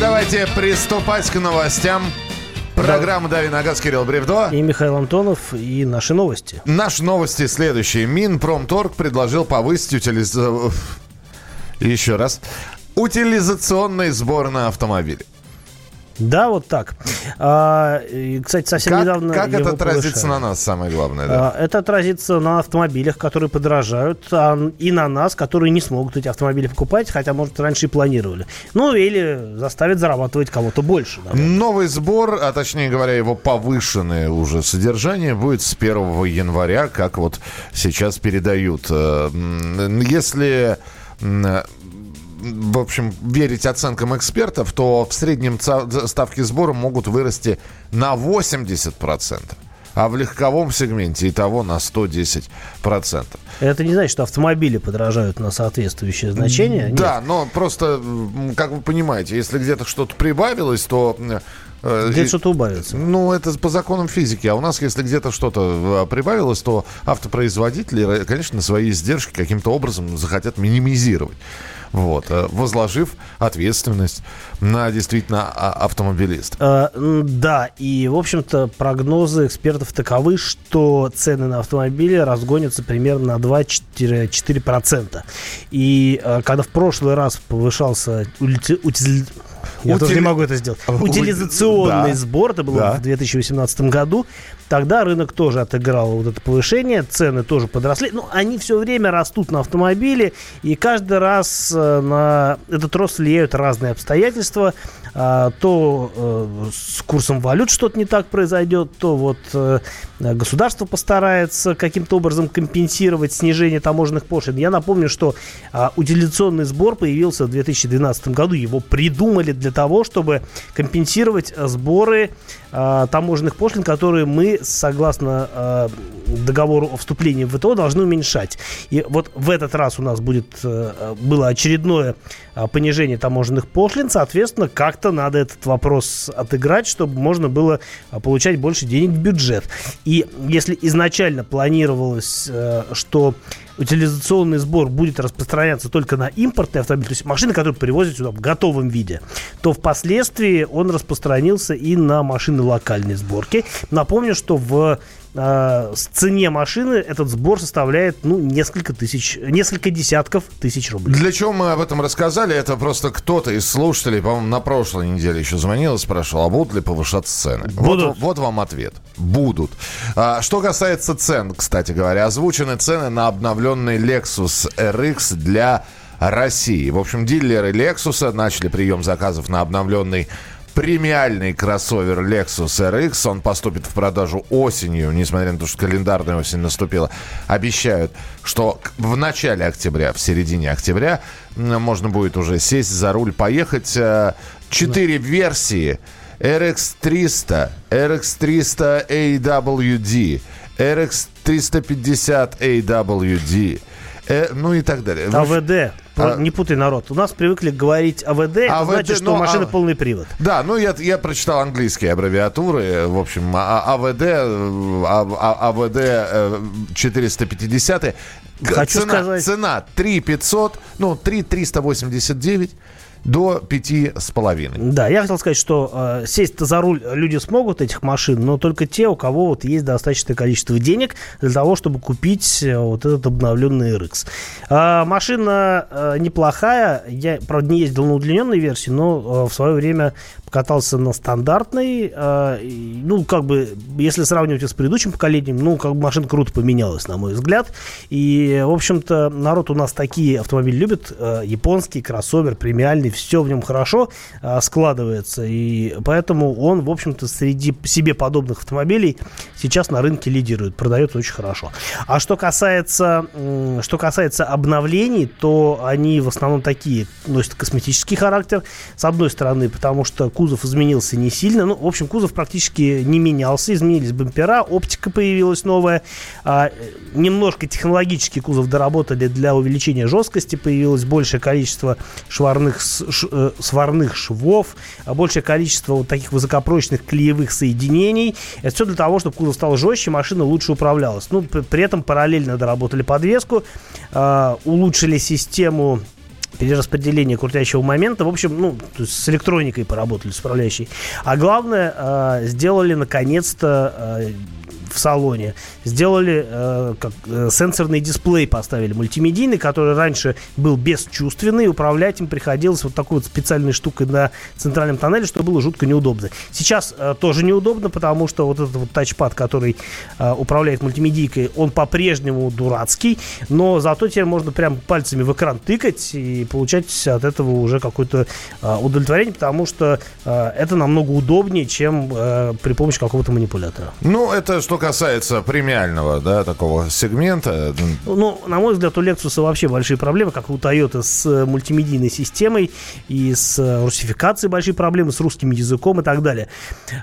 давайте приступать к новостям. Программа «Дави на газ» Кирилл Бревдо. И Михаил Антонов, и наши новости. Наши новости следующие. Минпромторг предложил повысить утилиз... Еще раз. Утилизационный сбор на автомобили. Да, вот так. А, и, кстати, совсем как, недавно. Как это отразится на нас, самое главное? Да? А, это отразится на автомобилях, которые подорожают, а, и на нас, которые не смогут эти автомобили покупать, хотя, может, раньше и планировали. Ну, или заставит зарабатывать кого-то больше. наверное. Новый сбор, а точнее говоря, его повышенное уже содержание будет с 1 января, как вот сейчас передают. Э, Если в общем, верить оценкам экспертов, то в среднем ставки сбора могут вырасти на 80%. А в легковом сегменте и того на 110%. Это не значит, что автомобили подорожают на соответствующее значение. Да, но просто, как вы понимаете, если где-то что-то прибавилось, то... э, где и- что-то убавится. Ну, это по законам физики. А у нас, если где-то что-то э, прибавилось, то автопроизводители, э, конечно, свои издержки каким-то образом захотят минимизировать. Вот, возложив ответственность на действительно а- автомобилиста. Э, Да, и, в общем-то, прогнозы экспертов таковы, что цены на автомобили разгонятся примерно на 2-4%. И когда в прошлый раз повышался улити- утили- Я Утили- тоже не могу это сделать. У- Утилизационный да. сбор, это было Да. в 2018 году. Тогда рынок тоже отыграл вот это повышение, цены тоже подросли. Ну, они все время растут на автомобили, и каждый раз э, на этот рост влияют разные обстоятельства. А, то э, с курсом валют что-то не так произойдет, то вот э, государство постарается каким-то образом компенсировать снижение таможенных пошлин. Я напомню, что а, утилизационный сбор появился в 2012 году. Его придумали для того, чтобы компенсировать сборы а, таможенных пошлин, которые мы, согласно а, договору о вступлении в ВТО, должны уменьшать. И вот в этот раз у нас будет э, было очередное а, понижение таможенных пошлин. Соответственно, как-то надо этот вопрос отыграть, чтобы можно было а, получать больше денег в бюджет. И если изначально планировалось, э, что утилизационный сбор будет распространяться только на импортные автомобили, то есть машины, которые привозят сюда в готовом виде, то впоследствии он распространился и на машины локальной сборки. Напомню, что в э, цене машины этот сбор составляет ну, несколько тысяч, несколько десятков тысяч рублей. Для чего мы об этом рассказали? Это просто кто-то из слушателей, по-моему, на прошлой неделе еще звонил и спрашивал, а будут ли повышаться цены? Будут. Вот, вот вам ответ. Будут. А, что касается цен, кстати говоря, озвучены цены на обновленный Lexus RX для России. В общем, дилеры Lexus начали прием заказов на обновленный премиальный кроссовер Lexus RX. Он поступит в продажу осенью, несмотря на то, что календарная осень наступила. Обещают, что в начале октября, в середине октября можно будет уже сесть за руль, поехать. Э, Четыре версии. RX 300, RX 300 AWD, RX 350 AWD, э, ну и так далее. АВД. А- Не путай народ. У нас привыкли говорить АВД, это АВД, значит, что ну, у машины а- полный привод. Да, ну я, я прочитал английские аббревиатуры. В общем, а- а- АВД, э, а- а- АВД э, 450. Хочу цена, сказать- Цена 3 500, ну 3 389 до 5 с половиной. Да, я хотел сказать, что э, сесть за руль люди смогут этих машин, но только те, у кого вот есть достаточное количество денег для того, чтобы купить э, вот этот обновленный RX. А, машина э, неплохая, я, правда, не ездил на удлиненной версии, но э, в свое время покатался на стандартной. э, ну, как бы, если сравнивать с предыдущим поколением, ну, как бы машина круто поменялась, на мой взгляд. И, в общем-то, народ у нас такие автомобили любит. э, японский кроссовер, премиальный, все в нем хорошо э, складывается. И поэтому он, в общем-то, среди себе подобных автомобилей сейчас на рынке лидирует. Продается очень хорошо. А что касается, м, что касается обновлений, то они в основном такие носят косметический характер, с одной стороны, потому что кузов изменился не сильно. Ну, в общем, кузов практически не менялся. Изменились бампера, оптика появилась новая. А, немножко технологический кузов доработали для увеличения жесткости. Появилось большее количество шварных, ш- э, сварных швов, а большее количество вот таких высокопрочных клеевых соединений. Это все для того, чтобы кузов стал жестче, машина лучше управлялась. Ну, при этом параллельно доработали подвеску, а, улучшили систему перераспределение крутящего момента. В общем, ну, с электроникой поработали, с управляющей. А главное, э, сделали наконец-то э, в салоне. Сделали э, как, э, сенсорный дисплей, поставили мультимедийный, который раньше был бесчувственный. Управлять им приходилось вот такой вот специальной штукой на центральном тоннеле, что было жутко неудобно. Сейчас э, тоже неудобно, потому что вот этот вот тачпад, который э, управляет мультимедийкой, он по-прежнему дурацкий, но зато теперь можно прям пальцами в экран тыкать и получать от этого уже какое-то э, удовлетворение, потому что э, это намного удобнее, чем э, при помощи какого-то манипулятора. Ну, это что касается премиального, да, такого сегмента. Ну, на мой взгляд, у Lexus вообще большие проблемы, как у Toyota с э, мультимедийной системой и с э, русификацией большие проблемы, с русским языком и так далее.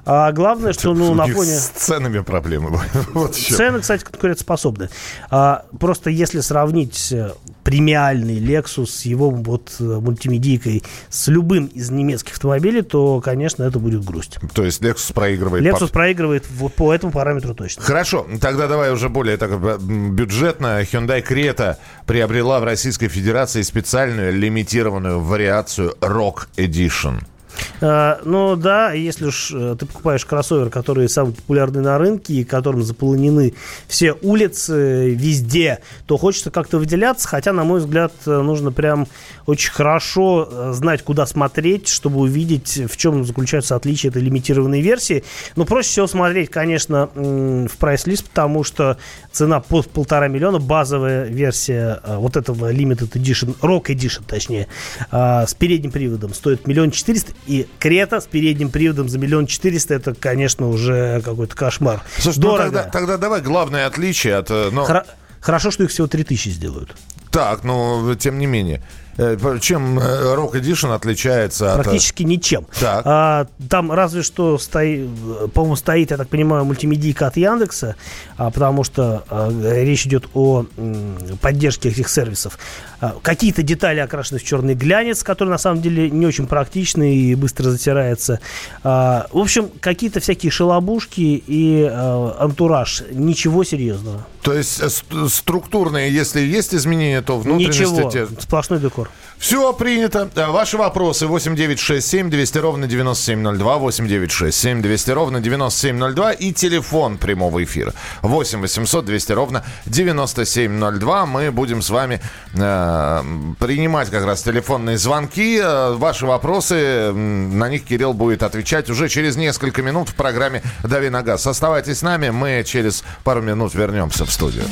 А главное, что ну, на фоне... С ценами проблемы. вот Цены, кстати, конкурентоспособны. А, просто если сравнить э, премиальный Lexus с его вот мультимедийкой с любым из немецких автомобилей, то, конечно, это будет грусть. То есть Lexus проигрывает? Lexus по... проигрывает вот по этому параметру точно точно. Хорошо, тогда давай уже более так бюджетно. Hyundai Creta приобрела в Российской Федерации специальную лимитированную вариацию Rock Edition. А, ну да, если уж э, ты покупаешь кроссовер, который самый популярный на рынке, и которым заполнены все улицы везде, то хочется как-то выделяться, хотя, на мой взгляд, нужно прям очень хорошо э, знать, куда смотреть, чтобы увидеть, в чем заключаются отличия этой лимитированной версии. Но проще всего смотреть, конечно, в прайс-лист, потому что цена под полтора миллиона, базовая версия э, вот этого Limited Edition, Rock Edition, точнее, с передним приводом стоит миллион четыреста, и Крета с передним приводом за миллион четыреста, это, конечно, уже какой-то кошмар. Слушай, ну Дорого. Ну, тогда, тогда давай главное отличие от... Э, но... Хор- хорошо, что их всего три тысячи сделают. Так, но тем не менее. Э, чем э, Rock Edition отличается от... Практически ничем. Так. А, там разве что стоит, по-моему, стоит, я так понимаю, мультимедийка от Яндекса, а, потому что а, речь идет о м, поддержке этих сервисов. А, какие-то детали окрашены в черный глянец, который на самом деле не очень практичный и быстро затирается. А, в общем, какие-то всякие шалобушки и а, антураж. Ничего серьезного. То есть э, структурные, если есть изменения, то внутренности... Ничего, сплошной декор. Все принято. Э, ваши вопросы 8967 200 ровно 9702, 8967 200 ровно 9702 и телефон прямого эфира 8 800 200 ровно 9702. Мы будем с вами э, принимать как раз телефонные звонки. Э, ваши вопросы, на них Кирилл будет отвечать уже через несколько минут в программе «Дави на газ». Оставайтесь с нами, мы через пару минут вернемся в студию.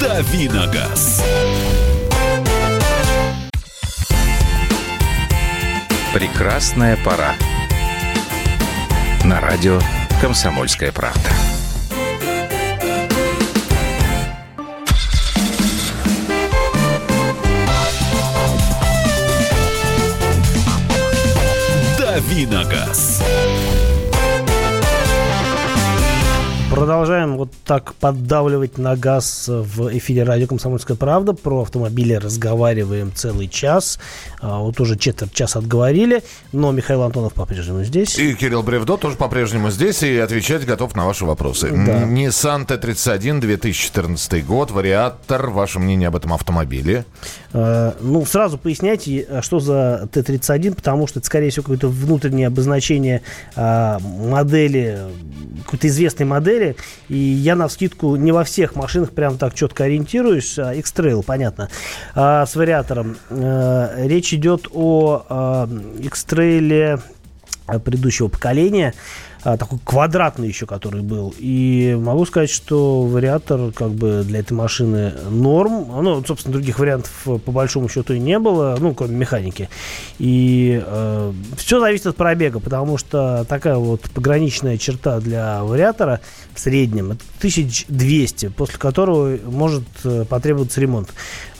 Давиногаз. Прекрасная пора. На радио «Комсомольская правда». Давиногаз. Продолжаем вот так поддавливать на газ в эфире радио «Комсомольская правда». Про автомобили разговариваем целый час. А, вот уже четверть часа отговорили. Но Михаил Антонов по-прежнему здесь. И Кирилл Бревдо тоже по-прежнему здесь. И отвечать готов на ваши вопросы. Да. Nissan T31 2014 год. Вариатор. Ваше мнение об этом автомобиле? А, ну, сразу поясняйте, а что за T31, потому что это, скорее всего, какое-то внутреннее обозначение модели, какой-то известной модели, и я на вскидку не во всех машинах прям так четко ориентируюсь. А, X-Trail, понятно, а, с вариатором. А, речь идет о а, X-Trail предыдущего поколения а, такой квадратный еще, который был. И могу сказать, что вариатор как бы для этой машины норм. Ну, собственно, других вариантов по большому счету и не было, ну, кроме механики. И э, все зависит от пробега, потому что такая вот пограничная черта для вариатора в среднем это 1200, после которого может э, потребоваться ремонт.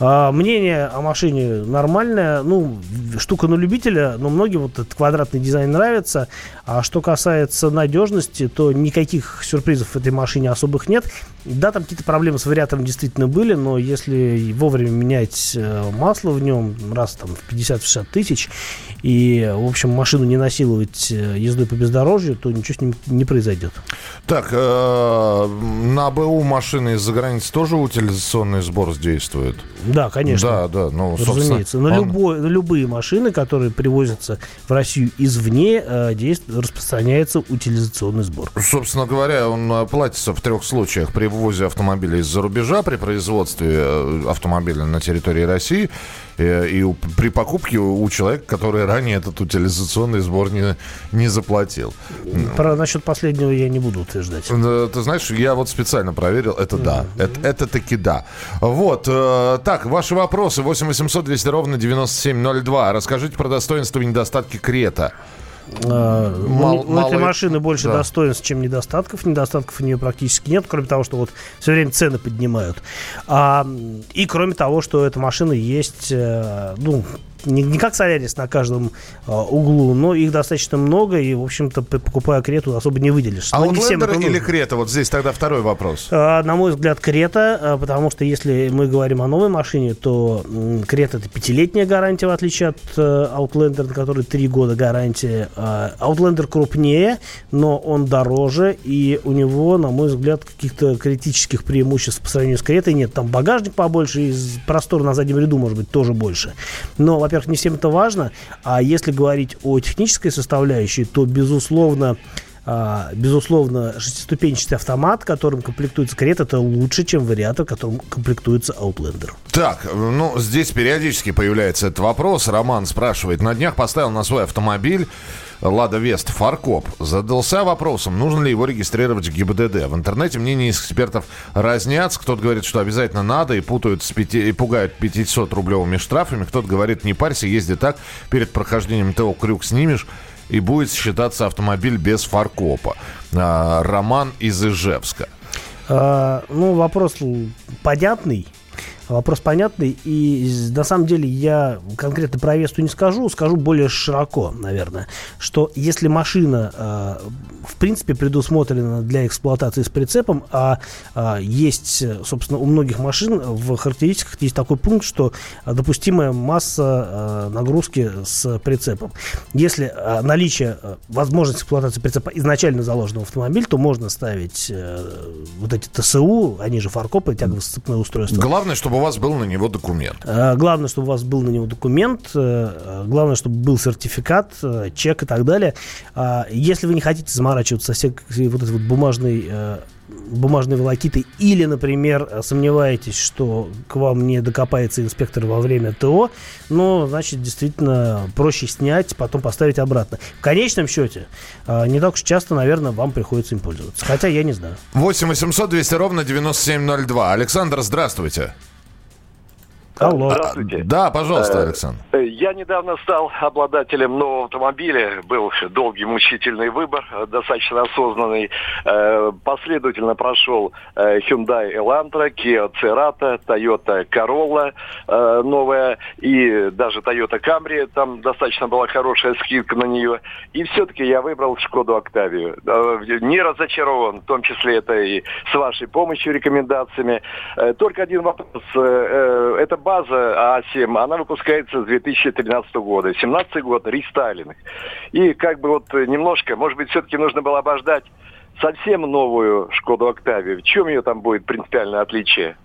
А, мнение о машине нормальное, ну, штука на любителя, но многим вот этот квадратный дизайн нравится. А что касается касается надежности, то никаких сюрпризов в этой машине особых нет. Да, там какие-то проблемы с вариатором действительно были, но если вовремя менять э, масло в нем раз там в 50-60 тысяч и, в общем, машину не насиловать э, ездой по бездорожью, то ничего с ним не произойдет. Так, э, на БУ машины из-за границы тоже утилизационный сбор действует? Да, конечно. Да, да, ну, Разумеется. На, он... любой, на любые машины, которые привозятся в Россию извне, действует, распространяется утилизационный сбор. Собственно говоря, он э, платится в трех случаях. При ввозе автомобиля из-за рубежа, при производстве э, автомобиля на территории России Э, и при покупке у человека, который ранее этот утилизационный сбор не, не заплатил. Про насчет последнего я не буду утверждать. Ты знаешь, я вот специально проверил, это да, это, это таки да. Вот, э, так, ваши вопросы 8 800 200 ровно 9702. Расскажите про достоинства и недостатки Крета. А, Мал, у, у этой машины больше да. достоинств, чем недостатков. Недостатков у нее практически нет, кроме того, что вот все время цены поднимают. А, и кроме того, что эта машина есть, э, ну, не, не как Солярис на каждом э, углу, но их достаточно много, и, в общем-то, покупая Крету, особо не выделишь. А Outlander или Крета? Вот здесь тогда второй вопрос. Э, на мой взгляд, Крета, э, потому что если мы говорим о новой машине, то Крета это пятилетняя гарантия, в отличие от э, Outlander, на которой три года гарантия. Э, Outlander крупнее, но он дороже, и у него, на мой взгляд, каких-то критических преимуществ по сравнению с Кретой нет. Там багажник побольше, и простор на заднем ряду, может быть, тоже больше. Но, во-первых, не всем это важно. А если говорить о технической составляющей, то, безусловно, а, безусловно, шестиступенчатый автомат, которым комплектуется карета, это лучше, чем вариатор, которым комплектуется Outlander. Так, ну, здесь периодически появляется этот вопрос. Роман спрашивает, на днях поставил на свой автомобиль Лада Вест Фаркоп задался вопросом, нужно ли его регистрировать в ГИБДД. В интернете мнения экспертов разнятся. Кто-то говорит, что обязательно надо и путают с 5, и пугают 500-рублевыми штрафами. Кто-то говорит, не парься, езди так, перед прохождением ТО крюк снимешь и будет считаться автомобиль без фаркопа. А, Роман из Ижевска. А, ну, вопрос понятный. Вопрос понятный. И на самом деле я конкретно про Весту не скажу, скажу более широко, наверное, что если машина э, в принципе предусмотрена для эксплуатации с прицепом, а э, есть, собственно, у многих машин в характеристиках есть такой пункт, что допустимая масса э, нагрузки с прицепом. Если э, наличие возможности эксплуатации прицепа изначально заложено в автомобиль, то можно ставить вот эти ТСУ, они же фаркопы, тягово-сцепное устройство. Главное, чтобы у вас был на него документ. Э, главное, чтобы у вас был на него документ. Э, главное, чтобы был сертификат, э, чек и так далее. Если вы не хотите заморачиваться со всей вот этой вот бумажной бумажной волокитой, или, например, сомневаетесь, что к вам не докопается инспектор во время ТО, ну, значит, действительно проще снять, потом поставить обратно. В конечном счете, не так уж часто, наверное, вам приходится им пользоваться. Хотя я не знаю. 8 800 200 ровно 9702. Александр, здравствуйте. Алло. Здравствуйте. Да, пожалуйста, э, Александр. Я недавно стал обладателем нового автомобиля. Был долгий мучительный выбор, э, достаточно осознанный. Э, последовательно прошел Hyundai Elantra, Kia Cerato, Toyota Corolla новая и даже Toyota Camry. Там достаточно была хорошая скидка на нее. И все-таки я выбрал Шкоду Октавию. Не разочарован, в том числе это и с вашей помощью, рекомендациями. Только один вопрос. Это база А7, она выпускается с 2013 года. 17 год, рестайлинг. И как бы вот немножко, может быть, все-таки нужно было обождать совсем новую Шкоду Октавию. В чем ее там будет принципиальное отличие?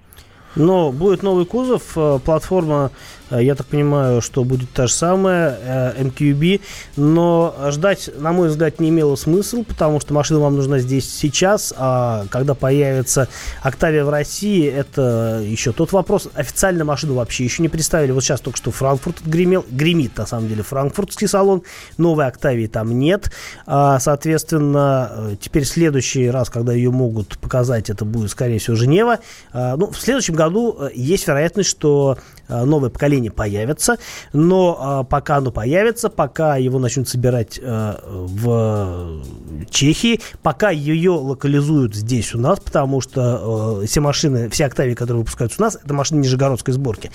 Но будет новый кузов, э, платформа я так понимаю, что будет та же самая MQB, но ждать, на мой взгляд, не имело смысла, потому что машина вам нужна здесь сейчас, а когда появится Октавия в России, это еще тот вопрос. Официально машину вообще еще не представили. Вот сейчас только что Франкфурт гремел, гремит, на самом деле, франкфуртский салон. Новой Октавии там нет. А, соответственно, э, теперь следующий раз, когда ее могут показать, это будет, скорее всего, Женева. А, ну, в следующем году э, есть вероятность, что новое поколение поколение появится, но а, пока оно появится, пока его начнут собирать а, в Чехии, пока ее локализуют здесь у нас, потому что а, все машины, все Октавии, которые выпускаются у нас, это машины нижегородской сборки.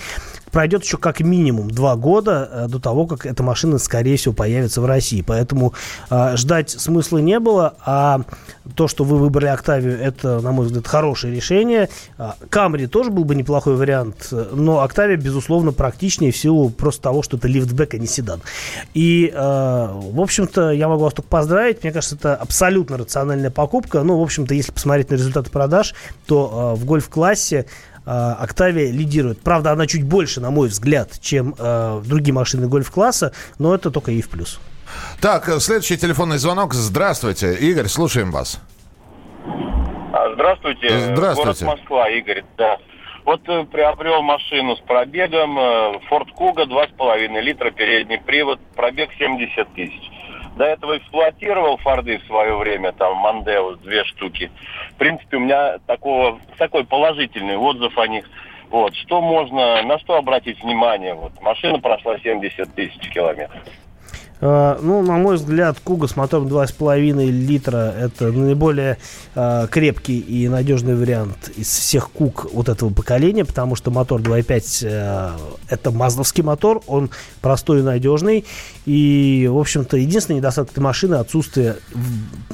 Пройдет еще как минимум два года э, до того, как эта машина, скорее всего, появится в России. Поэтому э, ждать смысла не было, а то, что вы выбрали Октавию, это, на мой взгляд, хорошее решение. Камри тоже был бы неплохой вариант, но Октавия, безусловно, практичнее в силу просто того, что это лифтбэк, а не седан. И, в общем-то, я могу вас только поздравить. Мне кажется, это абсолютно рациональная покупка. Ну, в общем-то, если посмотреть на результаты продаж, то в гольф-классе Октавия лидирует. Правда, она чуть больше, на мой взгляд, чем э, другие машины гольф-класса, но это только и в плюс. Так, э, следующий телефонный звонок. Здравствуйте, Игорь, слушаем вас. А, здравствуйте. Здравствуйте. Город Москва, Игорь, да. Вот э, приобрел машину с пробегом, э, Ford Kuga 2,5 литра, передний привод, пробег 70 тысяч. До этого эксплуатировал Форды в свое время, там, Мандеус, две штуки. В принципе, у меня такого, такой положительный отзыв о них. Вот, что можно, на что обратить внимание? Вот, машина прошла 70 тысяч километров. Э, ну, на мой взгляд, Куга с мотором 2,5 литра это наиболее э, крепкий и надежный вариант из всех Куг вот этого поколения, потому что мотор 2,5 э, это маздовский мотор, он простой и надежный. И, в общем-то, единственный недостаток этой машины отсутствие,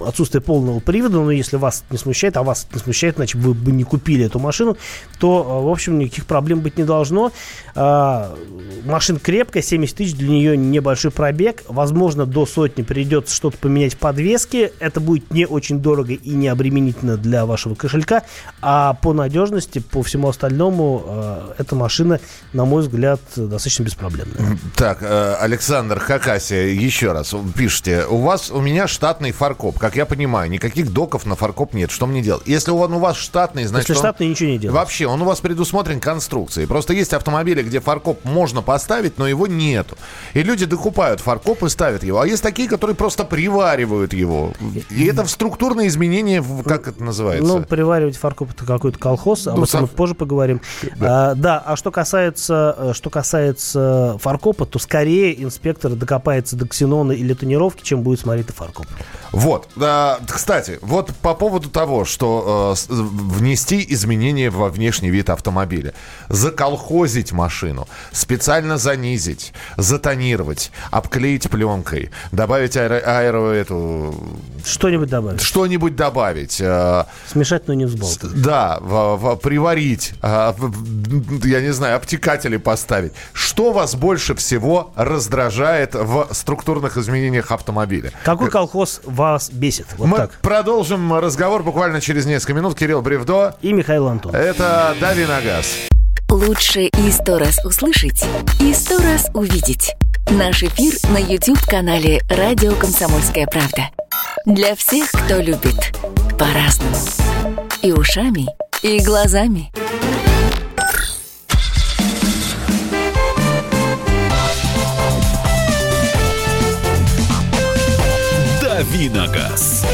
отсутствие полного привода. Но если вас не смущает, а вас не смущает, значит, вы бы не купили эту машину, то, в общем, никаких проблем быть не должно. Машина крепкая, 70 тысяч, для нее небольшой пробег Возможно, до сотни придется что-то поменять в подвеске. Это будет не очень дорого и не обременительно для вашего кошелька. А по надежности, по всему остальному, э, эта машина, на мой взгляд, достаточно беспроблемная. Так, э, Александр Хакасия, еще раз, пишите. У вас, у меня штатный фаркоп. Как я понимаю, никаких доков на фаркоп нет. Что мне делать? Если он у вас штатный, значит... Если штатный, ничего не делать. Вообще, он у вас предусмотрен конструкцией. Просто есть автомобили, где фаркоп можно поставить, но его нету. И люди докупают фаркоп и ставят его. А есть такие, которые просто приваривают его. И это в структурное изменение, как это называется? Ну, приваривать фаркоп это какой-то колхоз, об ну, этом мы позже поговорим. Да. А, да, а что касается, э, что касается фаркопа, то скорее инспектор докопается до ксенона или тонировки, чем будет смотреть фаркоп. Вот. А, кстати, вот по поводу того, что э, внести изменения во внешний вид автомобиля, заколхозить машину, специально занизить, затонировать, обклеить пленкой, добавить аэро, аэро эту... Что-нибудь добавить. Что-нибудь добавить. Э, Смешать, но не взболтать. Да, в, в, приварить, э, в, я не знаю, обтекатели поставить. Что вас больше всего раздражает в структурных изменениях автомобиля? Какой колхоз вас бесит? Вот Мы так. продолжим разговор буквально через несколько минут. Кирилл Бревдо. И Михаил Антон. Это «Дави на газ». Лучше и сто раз услышать, и сто раз увидеть. Наш эфир на YouTube-канале «Радио Комсомольская правда». Для всех, кто любит по-разному. И ушами, и глазами. «Давиногаз».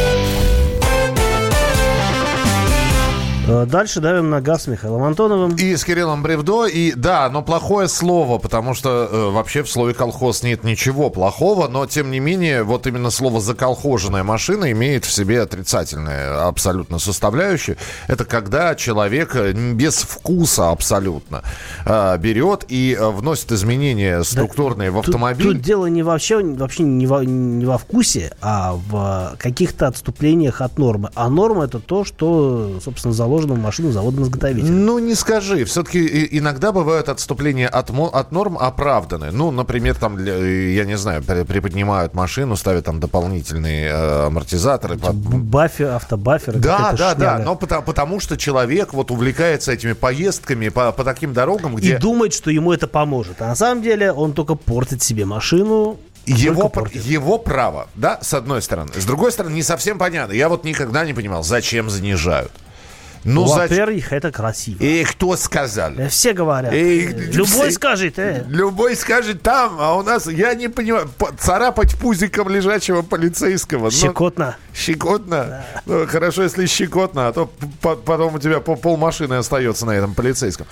Дальше давим на газ с Михаилом Антоновым. И с Кириллом Бревдо. И да, но плохое слово, потому что э, вообще в слове колхоз нет ничего плохого, но тем не менее, вот именно слово заколхоженная машина имеет в себе отрицательное абсолютно составляющую. Это когда человек э, без вкуса абсолютно э, берет и э, вносит изменения структурные да, в автомобиль. Тут, тут дело не вообще, вообще не, во, не во вкусе, а в каких-то отступлениях от нормы. А норма это то, что, собственно, заложено заложено в машину заводом изготовителя. Ну, не скажи. Все-таки иногда бывают отступления от, от норм оправданы. Ну, например, там, для, я не знаю, приподнимают машину, ставят там дополнительные э, амортизаторы. Бафер, автобаферы. Да, да, шняга. да. Но потому, потому что человек вот увлекается этими поездками по, по таким дорогам, где... И думает, что ему это поможет. А на самом деле он только портит себе машину, его, его право, да, с одной стороны. С другой стороны, не совсем понятно. Я вот никогда не понимал, зачем занижают. Ну, Во-первых, за... это красиво. И кто сказал? Э, все говорят. И... Любой все... скажет. Э. Любой скажет там, а у нас, я не понимаю, царапать пузиком лежачего полицейского. Щекотно. Но... Щекотно? Ну, хорошо, если щекотно, а то по- потом у тебя по- пол машины остается на этом полицейском.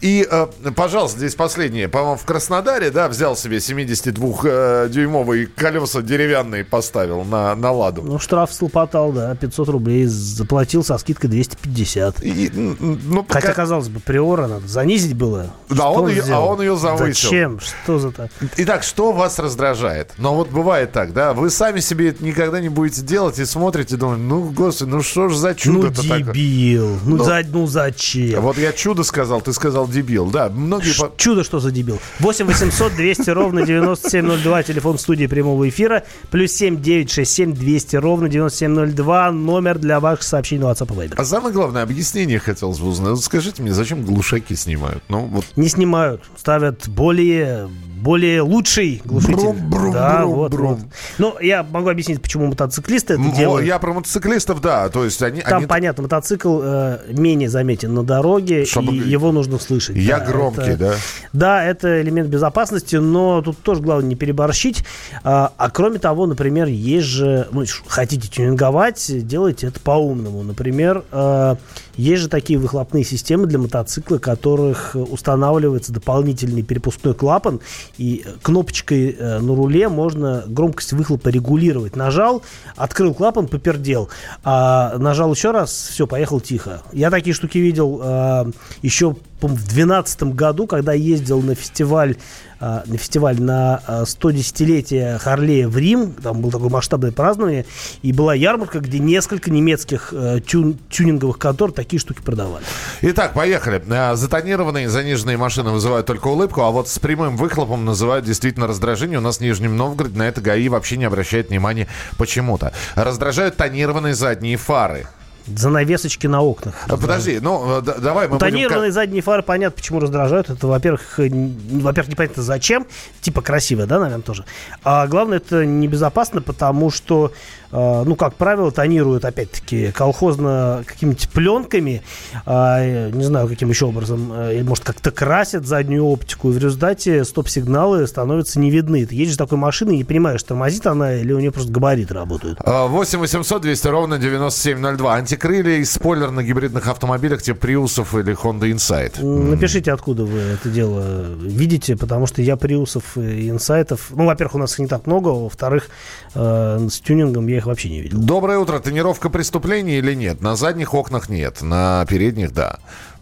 И, э, пожалуйста, здесь последнее. По-моему, в Краснодаре, да, взял себе 72-дюймовые колеса деревянные, поставил на, на ладу. Ну, штраф слопотал, да, 500 рублей. Заплатил со скидкой 250. И, м, м, ну, Хотя, пока- казалось бы, приора надо занизить было. Да, Что он ее- а он ее завысил. Зачем? Что за так? Итак, что вас раздражает? Ну, вот бывает так, да? Вы сами себе это никогда не будете делать и смотрите, думаете, ну, господи, ну что ж за Ну, чудо-то такое? дебил. Ну, Ну. за- ну зачем? Вот я чудо сказал, ты сказал дебил. Да, многие... Ш- Чудо, что за дебил. 8 800 200 ровно 9702, телефон студии прямого эфира. Плюс 7 967 200 ровно 9702, номер для ваших сообщений на WhatsApp и Viber. А самое главное, объяснение хотелось бы узнать. Скажите мне, зачем глушаки снимают? Ну, вот Не снимают, ставят более, более лучший глушитель. Брум, брум, да, брум, вот, брум. вот. Ну, я могу объяснить, почему мотоциклисты это м, делают. я про мотоциклистов, да, то есть они... Там они- понятно, мотоцикл э, менее заметен на дороге, Чтобы- и его нужно слышать. Я Да, громкий, это- да? Да, это элемент безопасности, но тут тоже главное не переборщить. А, а кроме того, например, есть же, ну, хотите тюнинговать, делайте это по-умному. Например, э, есть же такие выхлопные системы для мотоцикла, которых устанавливается дополнительный перепускной клапан, и кнопочкой э, на руле можно громкость выхлопа регулировать. Нажал, открыл клапан, попердел. А нажал еще раз, все, поехал тихо. Я такие штуки видел э, еще в 2012 году, когда ездил на фестиваль, э, на фестиваль на э, 110-летие Харлея в Рим, там было такое масштабное празднование, и была ярмарка, где несколько немецких э, тюн- тюнинговых контор такие штуки продавали. Итак, поехали. Затонированные заниженные машины вызывают только улыбку, а вот с прямым выхлопом называют действительно раздражение. У нас в Нижнем Новгороде на это ГАИ вообще не обращает внимания почему-то. Раздражают тонированные задние фары. Занавесочки на окнах. А, Подожди, ну, э, д- давай мы будем... Тонированные задние фары, понятно, почему раздражают. Это, во-первых, э, во-первых, непонятно зачем. Типа красиво, да, наверное, тоже. А главное, это небезопасно, потому что, э, ну, как правило, тонируют, опять-таки, колхозно какими-нибудь пленками, а, не знаю, каким еще образом, или, может, как-то красят заднюю оптику, и в результате стоп-сигналы становятся не видны. Ты едешь такой машиной и не понимаешь, тормозит она или у нее просто габариты работают. А, 8 800 200 ровно 9702. Антикрылья и спойлер на гибридных автомобилях типа Приусов или Honda Insight. Напишите, откуда вы это дело видите, потому что я приусов и инсайтов, ну, во-первых, у нас их не так много, во-вторых, э, с тюнингом я их вообще не видел. Доброе утро. Тонировка преступления или нет? На задних окнах нет, на передних да.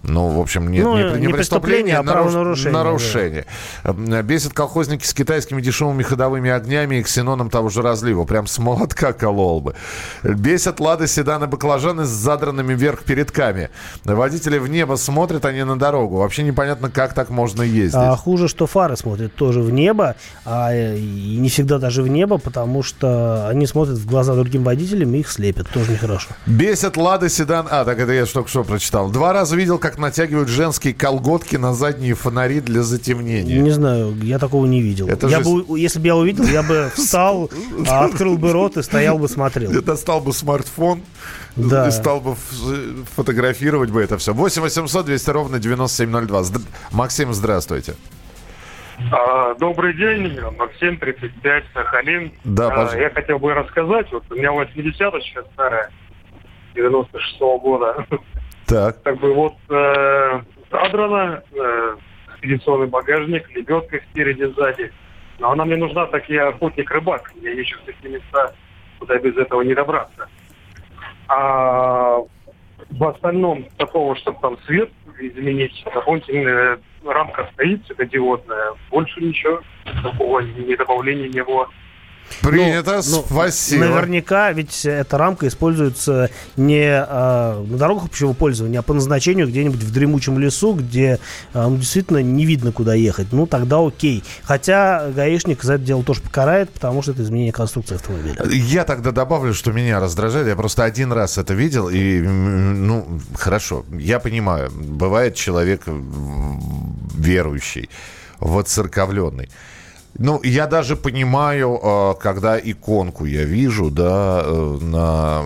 Ну, в общем, нет, Ну, не, не преступление, а наруш- правонарушение, нарушение. Э, Бесит колхозники с китайскими дешевыми ходовыми огнями и ксеноном того же разлива. Прям с молотка колол бы. Бесят лады, седаны, баклажаны с задранными вверх передками. Водители в небо смотрят, а не на дорогу. Вообще непонятно, как так можно ездить. А хуже, что фары смотрят тоже в небо, а э, и не всегда даже в небо, потому что они смотрят в глаза другим водителям и их слепят. Тоже нехорошо. Бесит Лада Седан. А, так это я только что прочитал. Два раза видел, как натягивают женские колготки на задние фонари для затемнения. Не знаю, я такого не видел. Это я же- бы, если бы я увидел, я бы встал, а, открыл бы рот и стоял бы смотрел. Я достал бы смартфон Да. и стал бы ф- фотографировать бы это все. 8 800 200 ровно 9702. Здр- Максим, здравствуйте. А, Добрый день, Максим, 35, Сахалин. Да, А, пожалуйста. Я хотел бы рассказать, вот у меня 80-очка старая, 96-го года. Так. Как бы вот э, задрана, э, багажник, лебедка спереди, сзади. Но она мне нужна, так я охотник-рыбак. Я ищу такие места, куда без этого не добраться. А в остальном такого, чтобы там свет изменить, дополнительная рамка стоит светодиодная. Больше ничего такого ни добавления не было. Принято, Ну, спасибо. Наверняка, ведь эта рамка используется не а, на дорогах общего пользования, а по назначению где-нибудь в дремучем лесу, где а, ну, действительно не видно, куда ехать. Ну, тогда окей. Хотя гаишник за это дело тоже покарает, потому что это изменение конструкции автомобиля. Я тогда добавлю, что меня раздражает. Я просто один раз это видел, и, ну, хорошо, я понимаю, бывает человек верующий, воцерковленный. Ну, я даже понимаю, э, когда иконку я вижу, да, э, на,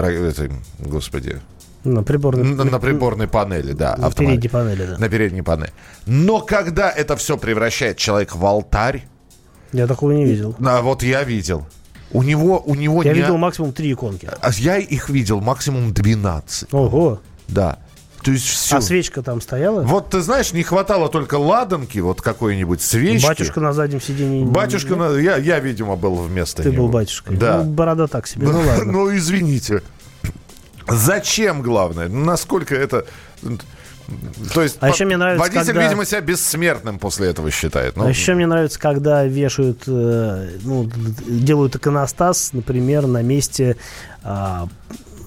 этой, господи, На приборной, на, на приборной панели, да, на автомобиля. передней панели, да. На передней панели. Но когда это все превращает человека в алтарь, Я такого не видел. а вот я видел. У него, у него Я не... видел максимум три иконки. А Я их видел максимум 12. Ого. Да. То есть все. А свечка там стояла? Вот ты знаешь, не хватало только ладанки, вот какой-нибудь свечки. Батюшка на заднем сиденье. Батюшка, на- я, я, видимо, был вместо Ты него. был батюшкой. Да. Ну, борода так себе. Ну ладно. Ну, извините. Зачем, главное? Насколько это... То есть А еще мне нравится, водитель, когда- видимо, себя бессмертным после этого считает. Ну, А еще мне нравится, когда вешают, э, ну, делают иконостас, например, на месте, а,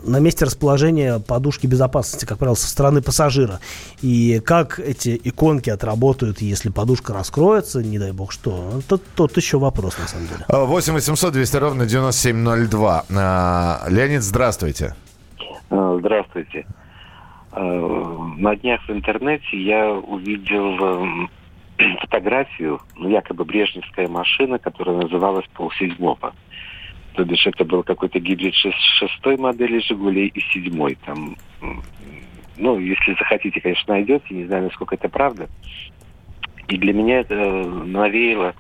на месте расположения подушки безопасности, как правило, со стороны пассажира. И как эти иконки отработают, если подушка раскроется, не дай бог что, тут, тут еще вопрос, на самом деле. 8 800 200 ровно 9702. А, Леонид, здравствуйте. А, Здравствуйте. А, На днях в интернете я увидел эм, фотографию, ну, якобы брежневская машина, которая называлась полседьмого. То бишь это был какой-то гибрид шес- шестой модели «Жигулей» и седьмой. Там, ну, если захотите, конечно, найдете. Не знаю, насколько это правда. И для меня это э, навеяло...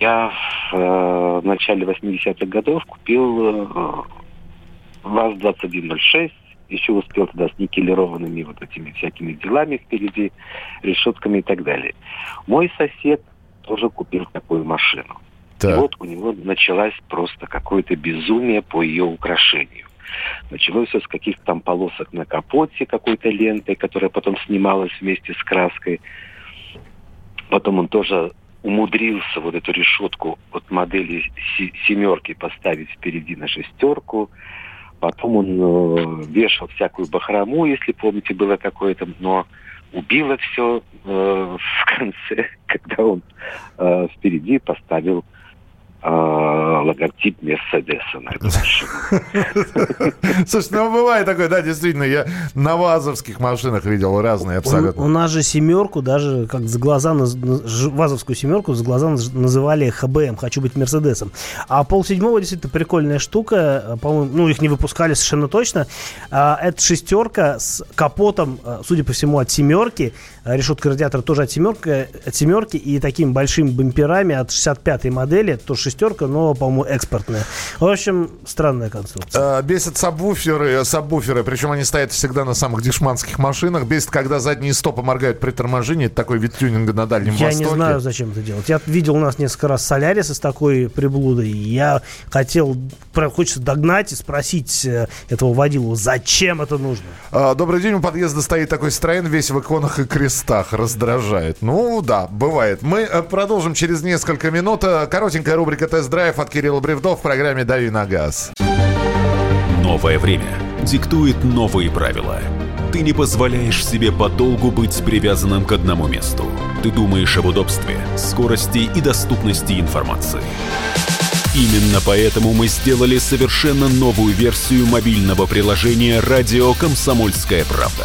Я в э, начале 80-х годов купил э, ВАЗ-2106, еще успел туда с никелированными вот этими всякими делами впереди, решетками и так далее. Мой сосед тоже купил такую машину. И Так. вот у него началась просто какое-то безумие по ее украшению. Началось все с каких-то там полосок на капоте какой-то лентой, которая потом снималась вместе с краской. Потом он тоже умудрился вот эту решетку от модели се- семерки поставить впереди на шестерку. Потом он э, вешал всякую бахрому, если помните, было какое-то, но убило все э, в конце, когда он э, впереди поставил логотип Мерседеса на эту машину. Слушай, ну бывает такое, да, действительно, я на вазовских машинах видел разные У, абсолютно. у нас же семерку, даже как за глаза, ж- вазовскую семерку за глаза наз- называли ХБМ, хочу быть Мерседесом. А пол седьмого действительно прикольная штука, э, по-моему, ну их не выпускали совершенно точно. А, это шестерка с капотом, э, судя по всему, от семерки, А решетка радиатора тоже от семерки, от семерки и такими большими бамперами от 65-й модели, тоже шестерка, но, по-моему, экспортная. В общем, странная конструкция. А, Бесит сабвуферы, сабвуферы, причем они стоят всегда на самых дешманских машинах. Бесит, когда задние стопы моргают при торможении. Это такой вид тюнинга на Дальнем Я Востоке. не знаю, зачем это делать. Я видел у нас несколько раз Соляриса с такой приблудой. Я хотел, хочется догнать и спросить э, этого водилу, зачем это нужно? А, Добрый день, у подъезда стоит такой строен, весь в иконах и крестах, раздражает. Ну да, бывает. Мы э, продолжим через несколько минут. Э, Коротенькая рубрика «Тест-драйв» от Кирилла Бревдов в программе «Дави на газ». Новое время диктует новые правила. Ты не позволяешь себе подолгу быть привязанным к одному месту. Ты думаешь об удобстве, скорости и доступности информации. Именно поэтому мы сделали совершенно новую версию мобильного приложения «Радио Комсомольская правда».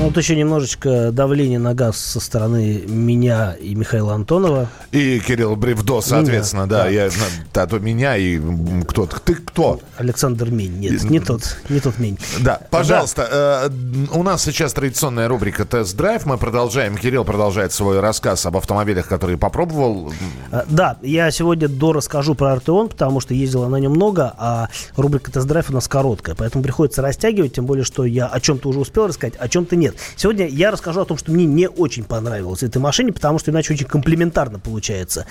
Ну, вот еще немножечко давления на газ со стороны меня и Михаила Антонова. И Кирилл Бревдо, соответственно, да. да. Я, да, то меня и м, кто Ты кто? Александр Мень. Нет, не тот, не тот Мень. Да, пожалуйста, э, у нас сейчас традиционная рубрика «Тест-драйв». Мы продолжаем. Кирилл продолжает свой рассказ об автомобилях, которые попробовал. А, Да, я сегодня до расскажу про Артеон, потому что ездила на нем много, а рубрика тест-драйв у нас короткая, поэтому приходится растягивать, тем более, что я о чем-то уже успел рассказать, о чем-то нет. Сегодня я расскажу о том, что мне не очень понравилось этой машине, потому что иначе очень комплементарно получается.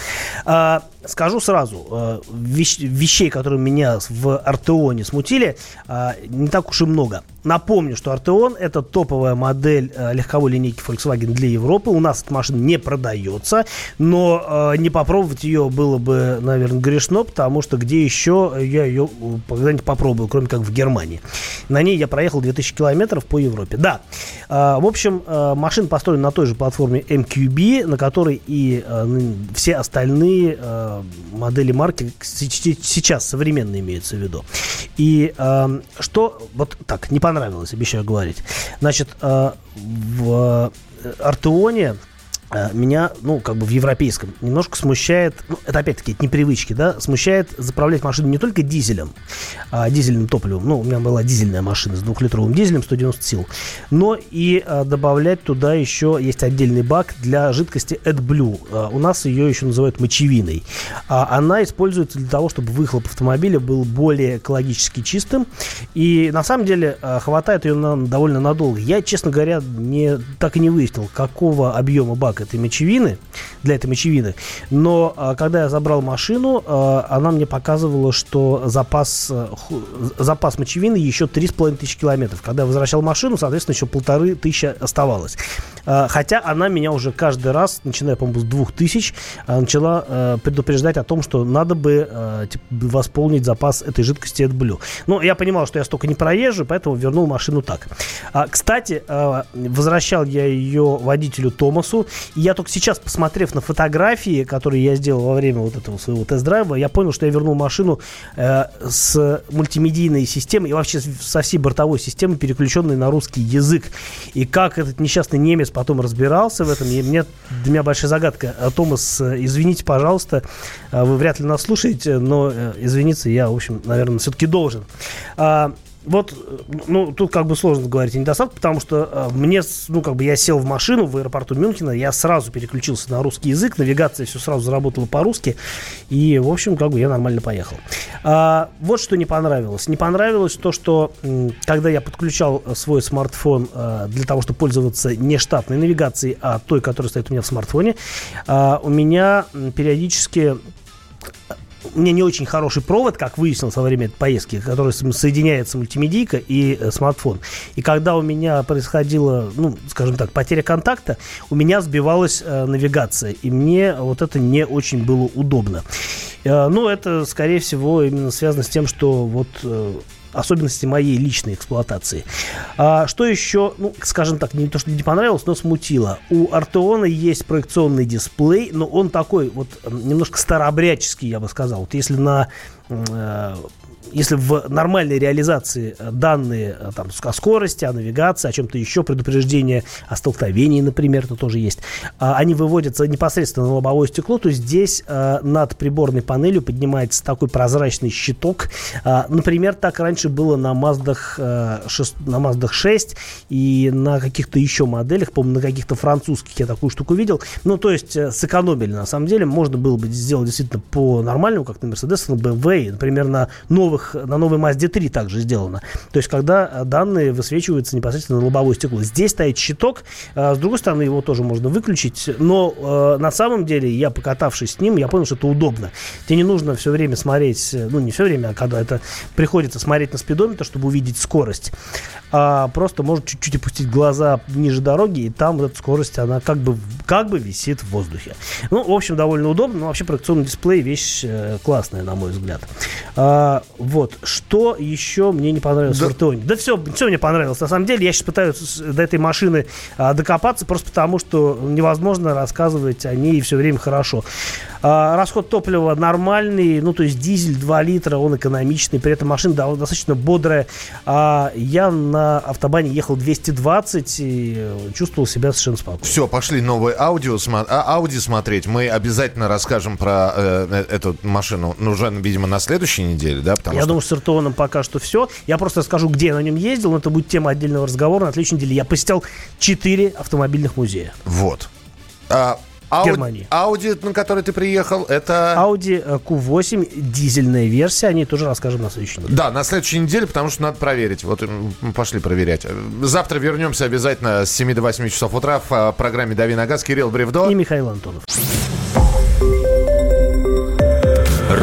А, скажу сразу, э, вещ- вещей, которые меня в Артеоне смутили, а, не так уж и много. Напомню, что Артеон это топовая модель э, легковой линейки Volkswagen для Европы. У нас эта машина не продается, но э, не попробовать ее было бы, наверное, грешно, потому что где еще я ее э, когда-нибудь попробую, кроме как в Германии. На ней я проехал 2000 километров по Европе. Да, э, в общем, э, машина построена на той же платформе MQB, на которой и э, все остальные э, модели марки сейчас современные имеются в виду. И э, что, вот так, не понравилось, обещаю говорить. Значит, э, в э, Артеоне меня, ну, как бы в европейском, немножко смущает, ну, это опять-таки это непривычки, да, смущает заправлять машину не только дизелем, а дизельным топливом, ну, у меня была дизельная машина с двухлитровым дизелем 190 сил, но и а, добавлять туда еще есть отдельный бак для жидкости AdBlue. А, у нас ее еще называют мочевиной. А, она используется для того, чтобы выхлоп автомобиля был более экологически чистым, и на самом деле а, хватает ее на, довольно надолго. Я, честно говоря, не, так и не выяснил, какого объема бак этой мочевины, для этой мочевины. Но а, когда я забрал машину, а, она мне показывала, что запас, а, запас мочевины еще 3,5 тысячи километров. Когда я возвращал машину, соответственно, еще полторы тысячи оставалось. А, хотя она меня уже каждый раз, начиная, по-моему, с двух тысяч, а, начала а, предупреждать о том, что надо бы типа, восполнить запас этой жидкости от Blue. Но я понимал, что я столько не проезжу, поэтому вернул машину так. А, кстати, возвращал я ее водителю Томасу, и я только сейчас, посмотрев на фотографии, которые я сделал во время вот этого своего тест-драйва, я понял, что я вернул машину э, с мультимедийной системой и вообще со всей бортовой системой, переключенной на русский язык. И как этот несчастный немец потом разбирался в этом, и мне, для меня большая загадка. А, Томас, э, извините, пожалуйста, э, вы вряд ли нас слушаете, но э, извиниться я, в общем, наверное, все-таки должен. Вот, ну, тут как бы сложно говорить о недостатках, потому что э, мне, ну, как бы я сел в машину в аэропорту Мюнхена, я сразу переключился на русский язык, навигация все сразу заработала по-русски, и, в общем, как бы я нормально поехал. А, вот что не понравилось. Не понравилось то, что когда я подключал свой смартфон а, для того, чтобы пользоваться не штатной навигацией, а той, которая стоит у меня в смартфоне, а, у меня периодически у меня не очень хороший провод, как выяснилось во время этой поездки, который соединяется мультимедийка и э, смартфон. И когда у меня происходила, ну, скажем так, потеря контакта, у меня сбивалась э, навигация. И мне вот это не очень было удобно. Э, ну, это, скорее всего, именно связано с тем, что вот э, особенности моей личной эксплуатации. А, что еще, ну, скажем так, не то, что не понравилось, но смутило. У Артеона есть проекционный дисплей, но он такой вот немножко старообрядческий, я бы сказал. Вот если на э, если в нормальной реализации э, данные э, там, о скорости, о навигации, о чем-то еще, предупреждение о столкновении, например, это тоже есть, а, они выводятся непосредственно на лобовое стекло, то здесь э, над приборной панелью поднимается такой прозрачный щиток. А, например, так раньше было на Mazda, 6, на Mazda 6 и на каких-то еще моделях, по-моему, на каких-то французских я такую штуку видел. Ну, то есть сэкономили, на самом деле. Можно было бы сделать действительно по нормальному, как на Mercedes, на BMW, например, на новых новых, на новой Mazda 3 также сделано. То есть, когда э, данные высвечиваются непосредственно на лобовое стекло. Здесь стоит щиток, а, с другой стороны, его тоже можно выключить, но э, на самом деле, я покатавшись с ним, я понял, что это удобно. Тебе не нужно все время смотреть, э, ну, не все время, а когда это приходится смотреть на спидометр, чтобы увидеть скорость а просто может чуть-чуть опустить глаза ниже дороги, и там вот эта скорость, она как бы, как бы висит в воздухе. Ну, в общем, довольно удобно, но вообще проекционный дисплей вещь э, классная, на мой взгляд. Вот, что еще мне не понравилось да. в Артеоне? Да все, все мне понравилось. На самом деле, я сейчас пытаюсь до этой машины а, докопаться, просто потому что невозможно рассказывать о ней все время хорошо. А, расход топлива нормальный, ну, то есть дизель 2 литра, он экономичный, при этом машина достаточно бодрая. А я на автобане ехал 220 и чувствовал себя совершенно спокойно. Все, пошли новое аудио, а, Ауди смотреть. Мы обязательно расскажем про э, э, эту машину, ну, уже, видимо, на следующей неделе, да? Потому я что... думаю, с Иртоном пока что все. Я просто расскажу, где я на нем ездил, но это будет тема отдельного разговора. На следующей неделе я посетил 4 автомобильных музея. Вот. А, Ауди, Германии. Ауди, на который ты приехал, это... Audi Q8, дизельная версия, о ней тоже расскажем на следующей неделе. Да, на следующей неделе, потому что надо проверить. Вот мы пошли проверять. Завтра вернемся обязательно с 7 до 8 часов утра в а, программе «Дави на газ». Кирилл Бревдо. И Михаил Антонов.